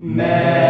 Man.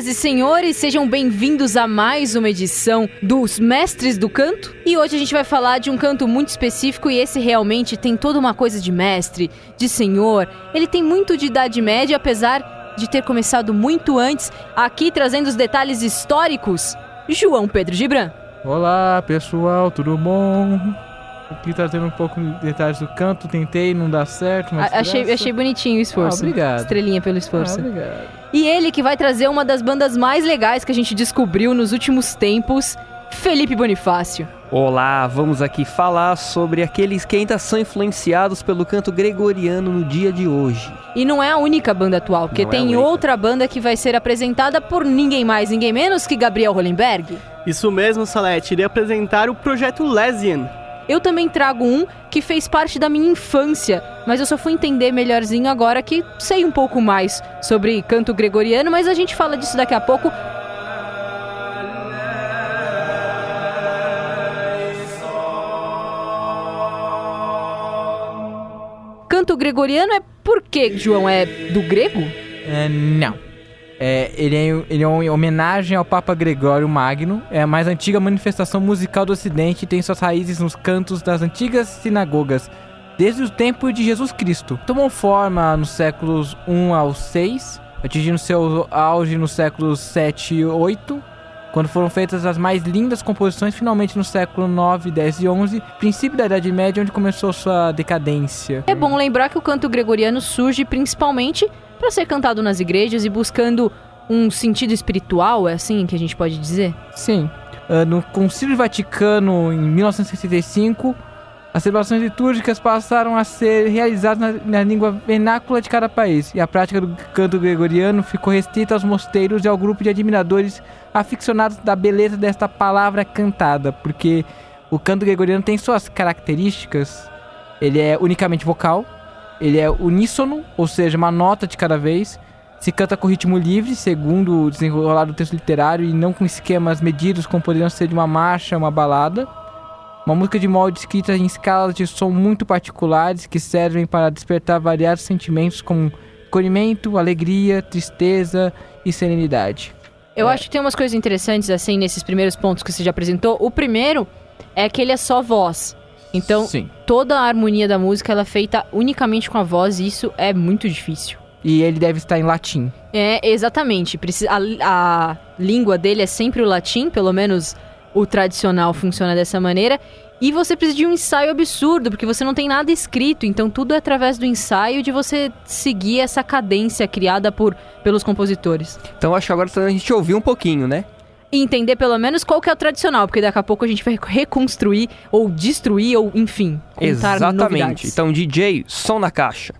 Senhoras e senhores, sejam bem-vindos a mais uma edição dos Mestres do Canto. E hoje a gente vai falar de um canto muito específico e esse realmente tem toda uma coisa de mestre, de senhor. Ele tem muito de idade média, apesar de ter começado muito antes. Aqui trazendo os detalhes históricos, João Pedro Gibran. Olá pessoal, tudo bom? Aqui trazendo um pouco de detalhes do canto, tentei, não dá certo, mas. A achei, achei bonitinho o esforço. Ah, obrigado. Estrelinha pelo esforço. Ah, obrigado. E ele que vai trazer uma das bandas mais legais que a gente descobriu nos últimos tempos, Felipe Bonifácio. Olá, vamos aqui falar sobre aqueles que ainda são influenciados pelo canto gregoriano no dia de hoje. E não é a única banda atual, porque Não é tem única. outra banda que vai ser apresentada por ninguém mais, ninguém menos que Gabriel Hollenberg. Isso mesmo, Salete. Irei apresentar o projeto Lesian. Eu também trago um que fez parte da minha infância, mas eu só fui entender melhorzinho agora que sei um pouco mais sobre canto gregoriano, mas a gente fala disso daqui a pouco. Canto gregoriano é por quê, João? É do grego? É, não. É, ele, é, ele é uma homenagem ao Papa Gregório Magno, é a mais antiga manifestação musical do Ocidente e tem suas raízes nos cantos das antigas sinagogas, desde o tempo de Jesus Cristo. Tomou forma nos séculos 1 ao 6, atingindo seu auge nos séculos 7 e 8, quando foram feitas as mais lindas composições, finalmente no século 9, 10 e 11, princípio da Idade Média, onde começou sua decadência. É bom lembrar que o canto gregoriano surge principalmente para ser cantado nas igrejas e buscando um sentido espiritual, é assim que a gente pode dizer? Sim. Ah, no Concílio Vaticano, em 1965, as celebrações litúrgicas passaram a ser realizadas na, na língua vernácula de cada país, e a prática do canto gregoriano ficou restrita aos mosteiros e ao grupo de admiradores aficionados da beleza desta palavra cantada, porque o canto gregoriano tem suas características. Ele é unicamente vocal, ele é uníssono, ou seja, uma nota de cada vez. Se canta com ritmo livre, segundo o desenrolar do texto literário, e não com esquemas medidos como poderiam ser de uma marcha, uma balada. Uma música de molde escrita em escalas de som muito particulares que servem para despertar variados sentimentos como acolhimento, alegria, tristeza e serenidade. Eu acho que tem umas coisas interessantes assim nesses primeiros pontos que você já apresentou. O primeiro é que ele é só voz. Então, Sim. toda a harmonia da música ela é feita unicamente com a voz e isso é muito difícil. E ele deve estar em latim. É, exatamente. A, a língua dele é sempre o latim, pelo menos o tradicional funciona dessa maneira. E você precisa de um ensaio absurdo, porque você não tem nada escrito, então tudo é através do ensaio de você seguir essa cadência criada por pelos compositores. Então acho que agora a gente ouviu um pouquinho, né? E entender pelo menos qual que é o tradicional, porque daqui a pouco a gente vai reconstruir ou destruir ou enfim, contar Exatamente. novidades. Então DJ, som na caixa.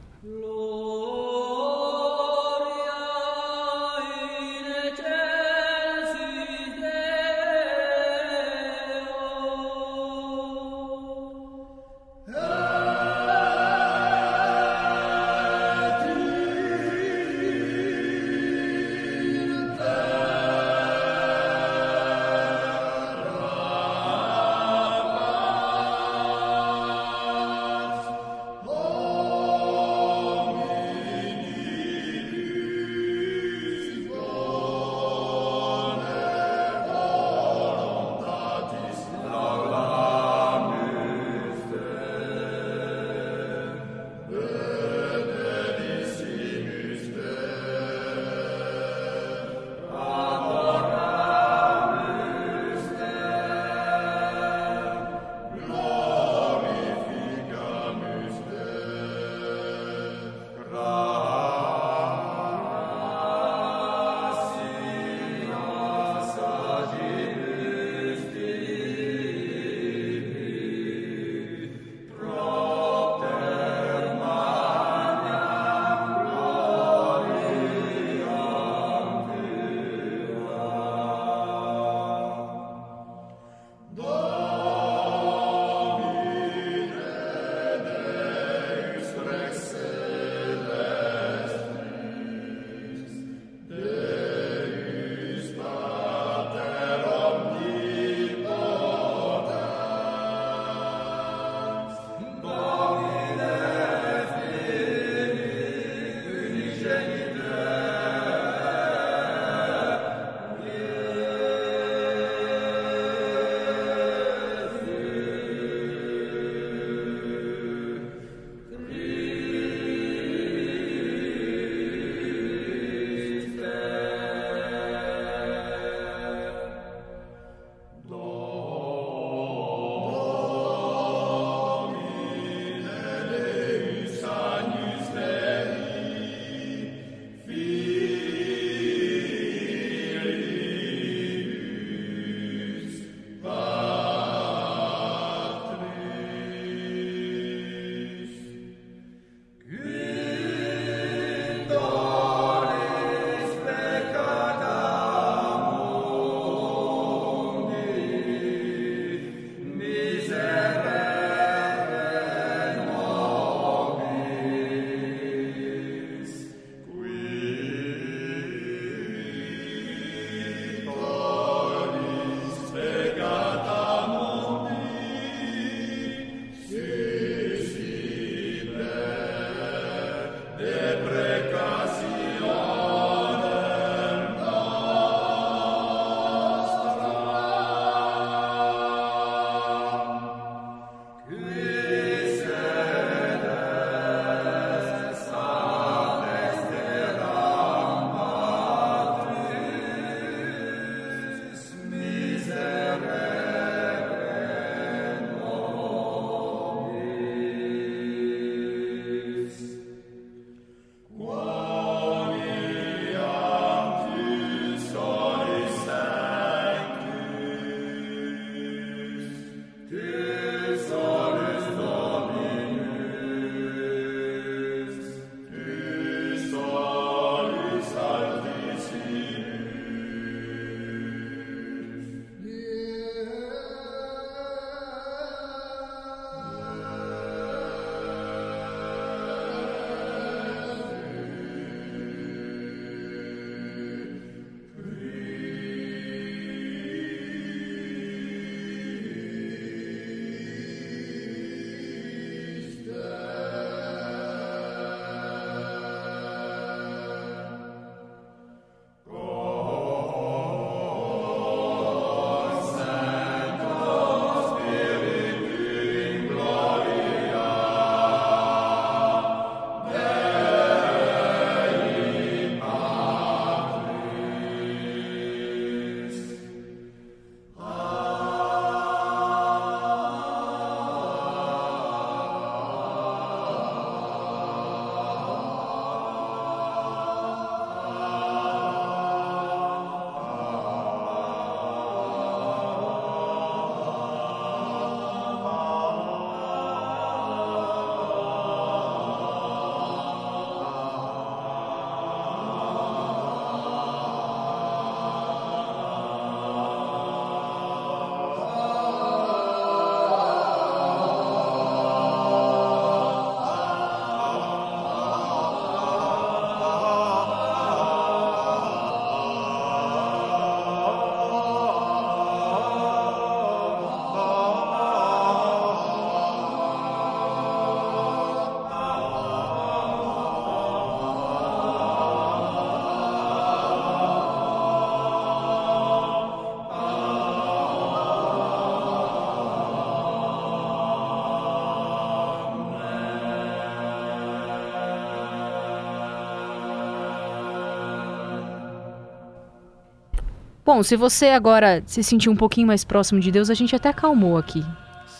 Bom, se você agora se sentir um pouquinho mais próximo de Deus, a gente até acalmou aqui.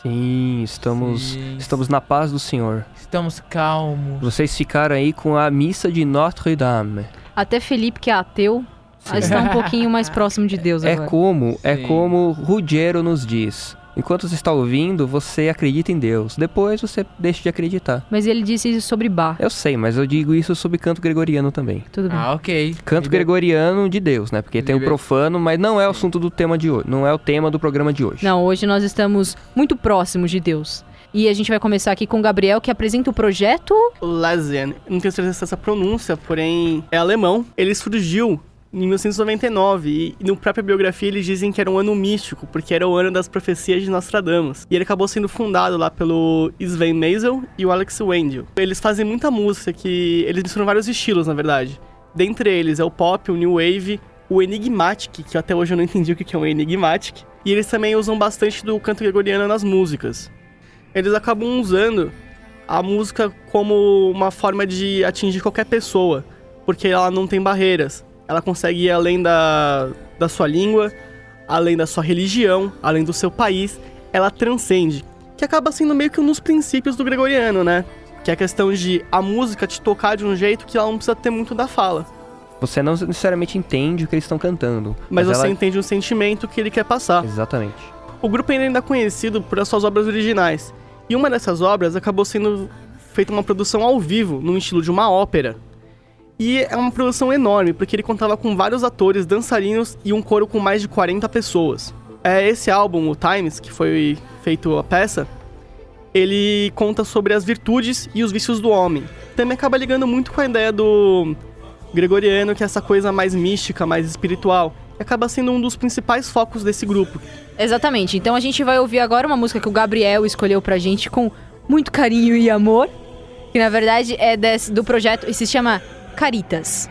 Sim, estamos, Sim. estamos na paz do Senhor. Estamos calmos. Vocês ficaram aí com a missa de Notre Dame. Até Felipe, que é ateu, está um pouquinho mais próximo de Deus É agora. como, é como Ruggiero nos diz. Enquanto você está ouvindo, você acredita em Deus. Depois você deixa de acreditar. Mas ele disse isso sobre bar. Eu sei, mas eu digo isso sobre canto gregoriano também. Tudo bem. Ah, ok. Canto Liber- gregoriano de Deus, né? Porque tem o Liber- profano, mas não é o assunto do tema de hoje. Não é o tema do programa de hoje. Não, hoje nós estamos muito próximos de Deus. E a gente vai começar aqui com o Gabriel, que apresenta o projeto. Lesen. Não tenho certeza dessa pronúncia, porém é alemão. Ele surgiu em 1999 e no própria biografia eles dizem que era um ano místico, porque era o ano das profecias de Nostradamus. E ele acabou sendo fundado lá pelo Sven Maisel e o Alex Wendell. Eles fazem muita música que eles misturam vários estilos, na verdade. Dentre eles é o pop, o new wave, o enigmatic, que até hoje eu não entendi o que que é um enigmatic. E eles também usam bastante do canto gregoriano nas músicas. Eles acabam usando a música como uma forma de atingir qualquer pessoa, porque ela não tem barreiras. Ela consegue ir além da, da sua língua, além da sua religião, além do seu país. Ela transcende, que acaba sendo meio que um dos princípios do gregoriano, né? Que é a questão de a música te tocar de um jeito que ela não precisa ter muito da fala. Você não necessariamente entende o que eles estão cantando. Mas, você ela... entende o sentimento que ele quer passar. Exatamente. O grupo ainda é conhecido por as suas obras originais. E uma dessas obras acabou sendo feita uma produção ao vivo, no estilo de uma ópera. E é uma produção enorme, porque ele contava com vários atores, dançarinos e um coro com mais de 40 pessoas. É esse álbum, o Times, que foi feito a peça, ele conta sobre as virtudes e os vícios do homem. Também acaba ligando muito com a ideia do gregoriano, que é essa coisa mais mística, mais espiritual. E acaba sendo um dos principais focos desse grupo. Exatamente. Então a gente vai ouvir agora uma música que o Gabriel escolheu pra gente com muito carinho e amor. Que na verdade é desse- do projeto e se chama Caritas.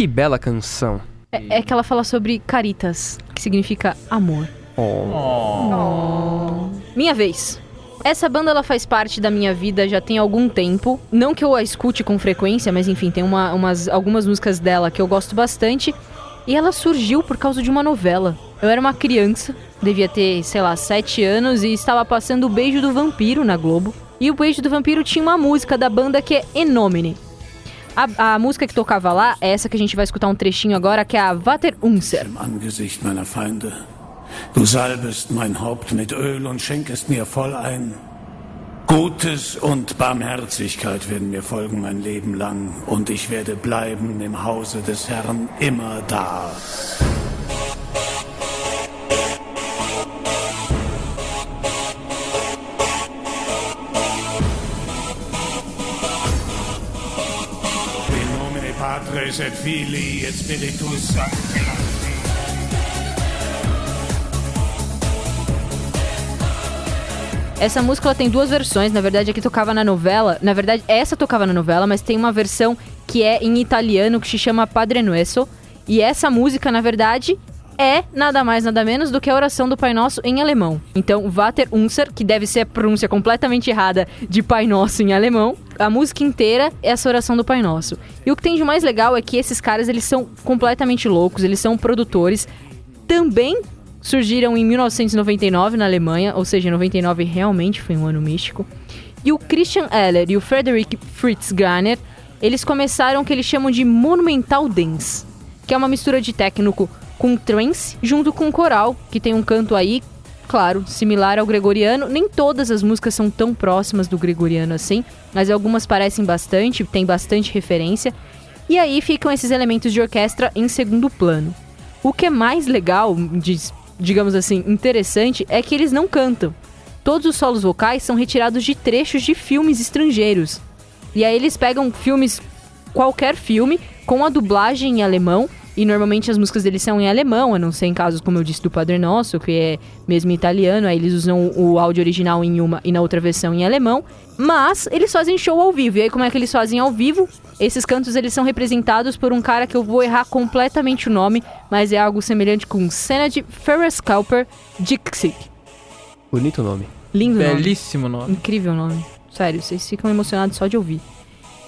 Que bela canção. É, é que ela fala sobre caritas, que significa amor. Oh. Minha vez. Essa banda ela faz parte da minha vida já tem algum tempo. Não que eu a escute com frequência, mas enfim, tem uma- umas, algumas músicas dela que eu gosto bastante. E ela surgiu por causa de uma novela. Eu era uma criança, devia ter, sei lá, sete anos, e estava passando o Beijo do Vampiro na Globo. E o Beijo do Vampiro tinha uma música da banda que é Enomine. A, a música que tocava lá é essa que a gente vai escutar um trechinho agora, que é a Vater Unser. im Angesicht meiner Feinde. Du salbest mein Haupt mit Öl und schenkest mir voll ein. Gutes und Barmherzigkeit werden mir folgen mein Leben lang, und ich werde bleiben im Hause des Herrn immer da. Spiritus Sancti. Essa música ela tem duas versões, na verdade aqui tocava na novela, na verdade essa tocava na novela, mas tem uma versão que é em italiano que se chama Padre Nuesso, e essa música na verdade é nada mais nada menos do que a oração do Pai Nosso em alemão. Então, Vater Unser, que deve ser a pronúncia completamente errada de Pai Nosso em alemão, a música inteira é essa oração do Pai Nosso. E o que tem de mais legal é que esses caras, eles são completamente loucos, eles são produtores, também surgiram em 1999 na Alemanha, ou seja, 99 realmente foi um ano místico. E o Christian Eller e o Frederick Fritz Garner, eles começaram o que eles chamam de Monumental Dance, que é uma mistura de técnico com trance junto com coral, que tem um canto aí, claro, similar ao gregoriano. Nem todas as músicas são tão próximas do gregoriano assim, mas algumas parecem bastante, tem bastante referência. E aí ficam esses elementos de orquestra em segundo plano. O que é mais legal, digamos assim, interessante, é que eles não cantam. Todos os solos vocais são retirados de trechos de filmes estrangeiros. E aí eles pegam filmes, qualquer filme, com a dublagem em alemão. E normalmente as músicas deles são em alemão, a não ser em casos, como eu disse, do Padre Nosso, que é mesmo italiano. Aí eles usam o áudio original em uma e na outra versão em alemão. Mas eles fazem show ao vivo. E aí como é que eles fazem ao vivo? Esses cantos eles são representados por um cara que eu vou errar completamente o nome, mas é algo semelhante com Senad Ferrascalper Dixie. Bonito nome. Lindo nome. Belíssimo nome. Incrível nome. Sério, vocês ficam emocionados só de ouvir.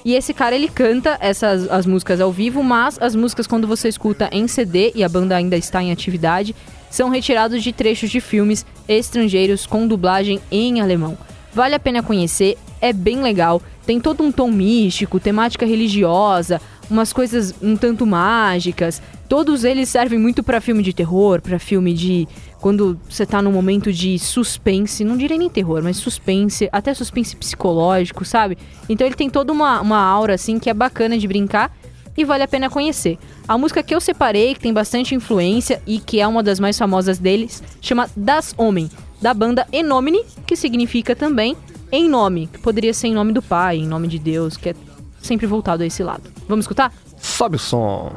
E esse cara, ele canta essas as músicas ao vivo, mas as músicas quando você escuta em CD e a banda ainda está em atividade, são retirados de trechos de filmes estrangeiros com dublagem em alemão. Vale a pena conhecer, é bem legal. Tem todo um tom místico, temática religiosa, umas coisas um tanto mágicas. Todos eles servem muito pra filme de terror, pra filme de quando você tá num momento de suspense, não direi nem terror, mas suspense, até suspense psicológico, sabe? Então ele tem toda uma, uma aura assim que é bacana de brincar e vale a pena conhecer. A música que eu separei, que tem bastante influência e que é uma das mais famosas deles, chama Das Homem, da banda Enomine, que significa também em nome, que poderia ser em nome do Pai, em nome de Deus, que é sempre voltado a esse lado. Vamos escutar? Sobe o som.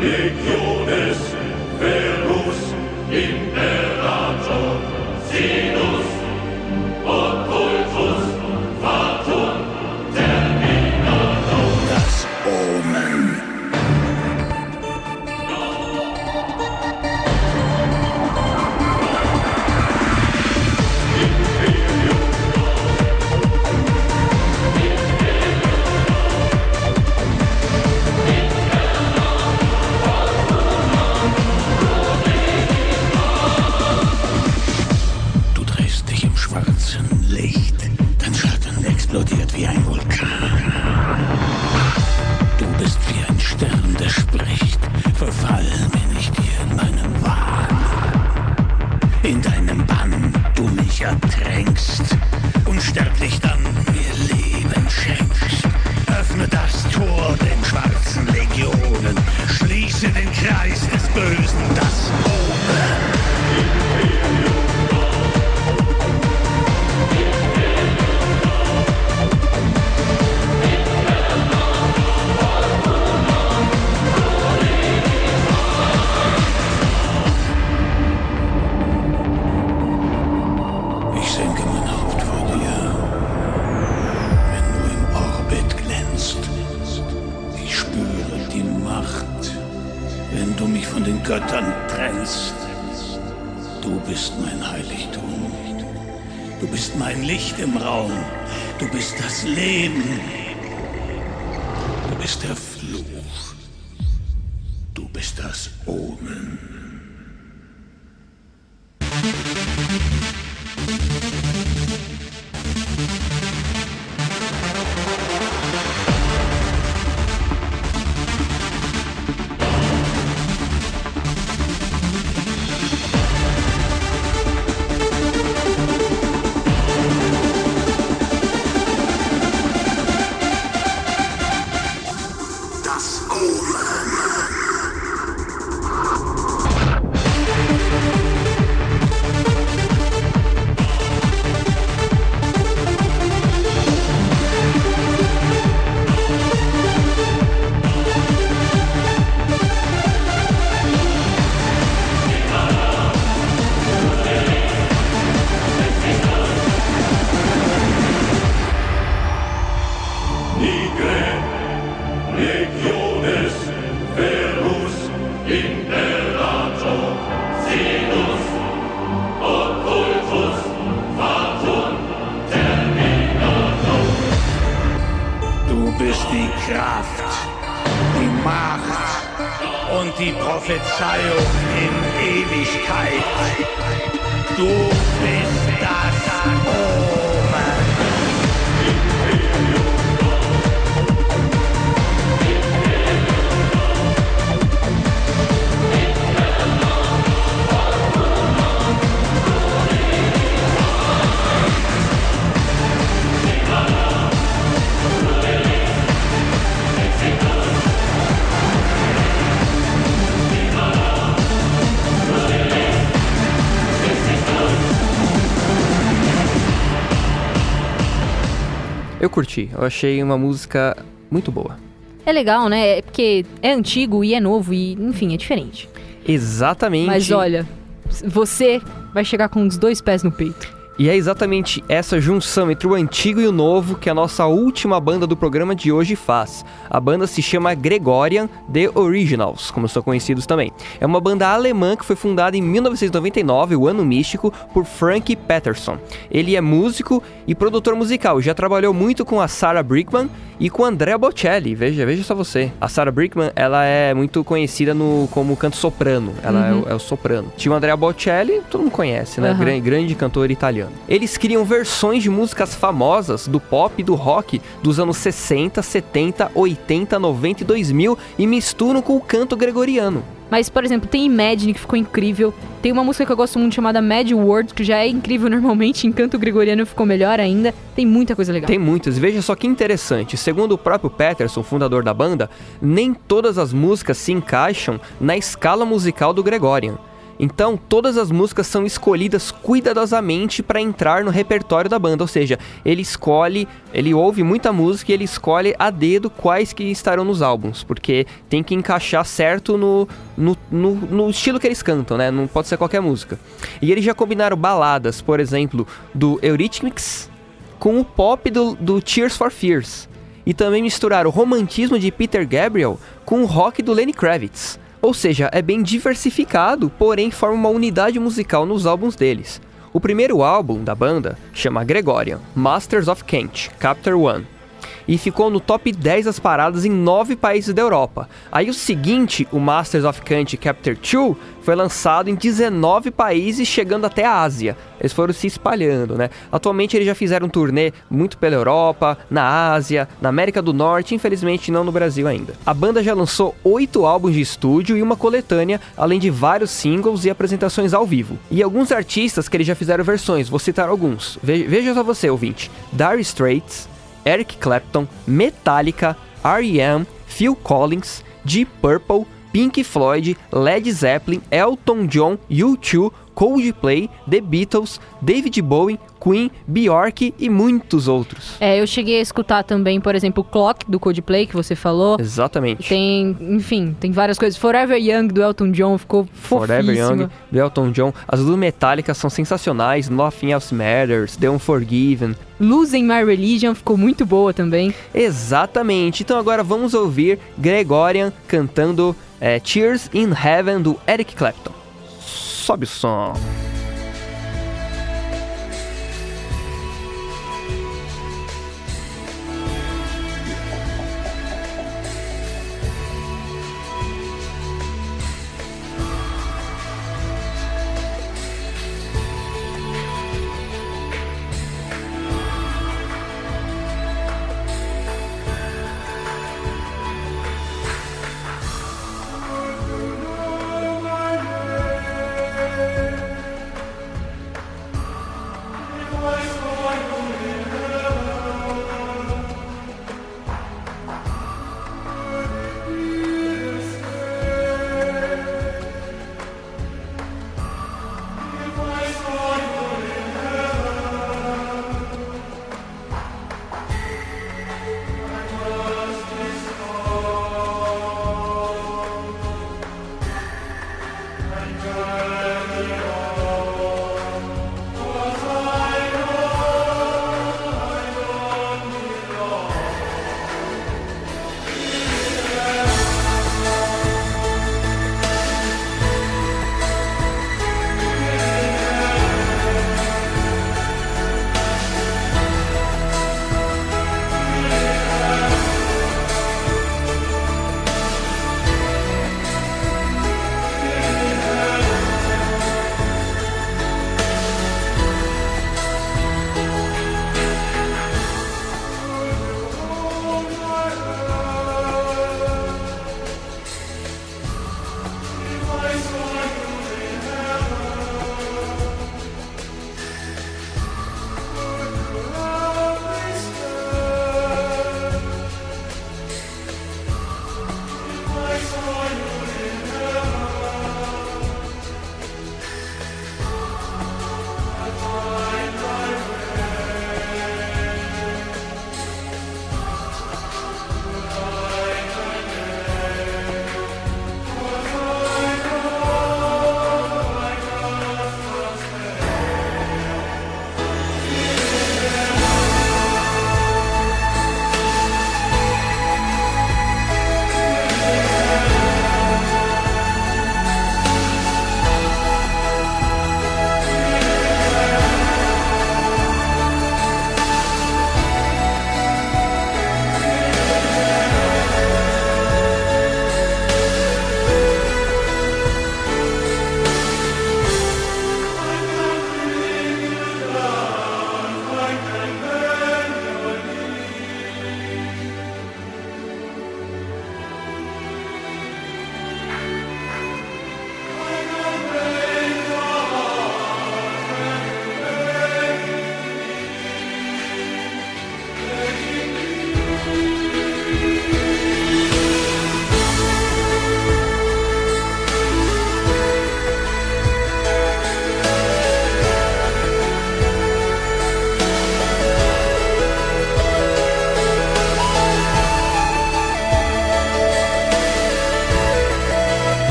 Legiones Verus Göttern trennst. Du bist mein Heiligtum. Du bist mein Licht im Raum. Du bist das Leben. Du bist der Fluch. Du bist das Omen. Curti, eu achei uma música muito boa. É legal, né? É porque é antigo e é novo e, enfim, é diferente. Exatamente. Mas olha, você vai chegar com os dois pés no peito. E é exatamente essa junção entre o antigo e o novo que a nossa última banda do programa de hoje faz. A banda se chama Gregorian The Originals, como são conhecidos também. É uma banda alemã que foi fundada em 1999, o ano místico, por Frank Patterson. Ele é músico e produtor musical, já trabalhou muito com a Sarah Brickman e com Andrea Bocelli. Veja, veja só você. A Sarah Brickman, ela é muito conhecida no como canto soprano. Ela é, o, é o soprano. Tinha o Andrea Bocelli, todo mundo conhece, né? Uhum. Gran- grande cantor italiano. Eles criam versões de músicas famosas do pop e do rock dos anos 60, 70, 80, 90 e 2000 e misturam com o canto gregoriano. Mas, por exemplo, tem Imagine, que ficou incrível. Tem uma música que eu gosto muito chamada Mad World, que já é incrível normalmente, em canto gregoriano ficou melhor ainda. Tem muita coisa legal. Tem muitas, veja só que interessante. Segundo o próprio Peterson, fundador da banda, nem todas as músicas se encaixam na escala musical do Gregorian. Então, todas as músicas são escolhidas cuidadosamente para entrar no repertório da banda, ou seja, ele escolhe, ele ouve muita música e ele escolhe a dedo quais que estarão nos álbuns, porque tem que encaixar certo no, no, no, no estilo que eles cantam, né? Não pode ser qualquer música. E eles já combinaram baladas, por exemplo, do Eurythmics com o pop do, do Tears for Fears. E também misturar o romantismo de Peter Gabriel com o rock do Lenny Kravitz. Ou seja, é bem diversificado, porém forma uma unidade musical nos álbuns deles. O primeiro álbum da banda chama Gregorian, Masters of Kent, Chapter 1 e ficou no top 10 das paradas em 9 países da Europa. Aí o seguinte, o Masters of Kant Chapter 2, foi lançado em 19 países, chegando até a Ásia. Eles foram se espalhando, né? Atualmente eles já fizeram um turnê muito pela Europa, na Ásia, na América do Norte, infelizmente não no Brasil ainda. A banda já lançou 8 álbuns de estúdio e uma coletânea, além de vários singles e apresentações ao vivo. E alguns artistas que eles já fizeram versões, vou citar alguns. Ve- Veja só você, ouvinte. Dire Straits, Eric Clapton, Metallica, R.E.M., Phil Collins, Deep Purple, Pink Floyd, Led Zeppelin, Elton John, U2, Coldplay, The Beatles, David Bowie, Queen, Bjork e muitos outros. É, eu cheguei a escutar também, por exemplo, Clock do Coldplay que você falou. Exatamente. Tem, enfim, tem várias coisas. Forever Young do Elton John ficou Forever fofíssima. Young, do Elton John. As do Metallica são sensacionais. Nothing Else Matters, The Unforgiven. Losing My Religion ficou muito boa também. Exatamente. Então agora vamos ouvir Gregorian cantando é, Tears in Heaven do Eric Clapton. Sobe som.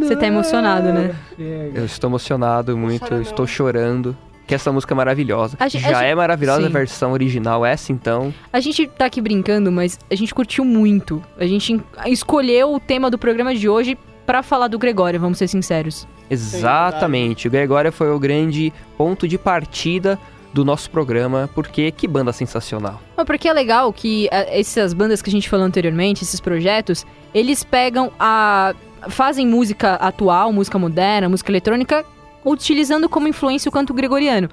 Você tá emocionado, né? Eu estou emocionado muito, eu estou chorando. Que essa música é maravilhosa. A a Já gen- é maravilhosa a Sim. versão original, essa então. A gente tá aqui brincando, mas a gente curtiu muito. A gente en- escolheu o tema do programa de hoje pra falar do Gregório, vamos ser sinceros. Exatamente. O Gregório foi o grande ponto de partida do nosso programa, porque que banda sensacional. Mas porque é legal que ah, essas bandas que a gente falou anteriormente, esses projetos, eles pegam a. fazem música atual, música moderna, música eletrônica, utilizando como influência o canto gregoriano.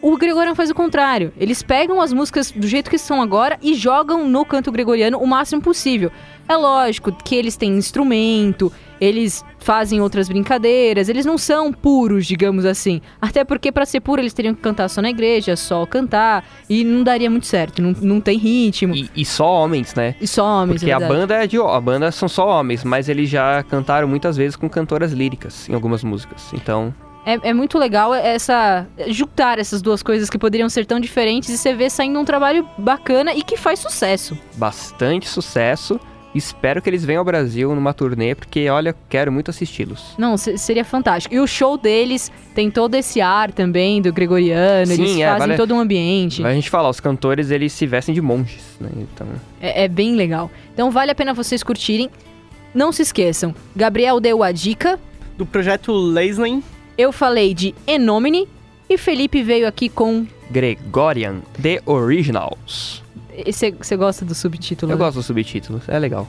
O gregoriano faz o contrário. Eles pegam as músicas do jeito que são agora e jogam no canto gregoriano o máximo possível. É lógico que eles têm instrumento, eles fazem outras brincadeiras, eles não são puros, digamos assim. Até porque para ser puro eles teriam que cantar só na igreja, só cantar, e não daria muito certo, não, não tem ritmo. E, E, e só homens, né? só homens, Porque é a banda é de a banda são só homens, mas eles já cantaram muitas vezes com cantoras líricas em algumas músicas. Então, É, é muito legal essa juntar essas duas coisas que poderiam ser tão diferentes e você vê saindo um trabalho bacana e que faz sucesso. bastante sucesso. Espero que eles venham ao Brasil numa turnê, porque olha, quero muito assisti-los. Não, se- seria fantástico. E o show deles tem todo esse ar também do gregoriano, Sim, eles é, fazem vale- todo um ambiente. A gente fala, os cantores eles se vestem de monges, né? Então, É, é bem legal. Então vale a pena vocês curtirem. Não se esqueçam, Gabriel deu a dica, Do projeto Laisling, eu falei de Enomine e Felipe veio aqui com. Gregorian The Originals. Você gosta do subtítulo? Eu né? gosto dos subtítulos, é legal.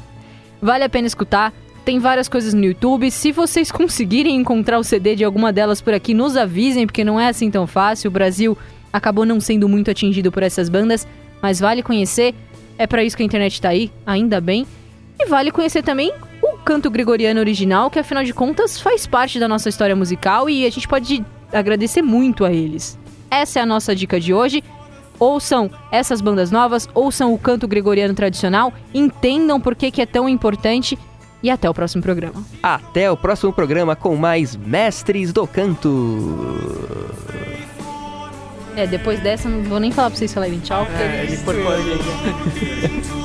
Vale a pena escutar. Tem várias coisas no YouTube. Se vocês conseguirem encontrar o CD de alguma delas por aqui, nos avisem, porque não é assim tão fácil. O Brasil acabou não sendo muito atingido por essas bandas, mas vale conhecer. É pra isso que a internet tá aí, ainda bem. E vale conhecer também o canto gregoriano original, que afinal de contas faz parte da nossa história musical e a gente pode agradecer muito a eles. Essa é a nossa dica de hoje. Ouçam essas bandas novas, ouçam o canto gregoriano tradicional, entendam por que, que é tão importante e até o próximo programa. Até o próximo programa com mais Mestres do Canto. É, depois dessa não vou nem falar pra vocês falarem tchau, porque é, ele cortou a gente.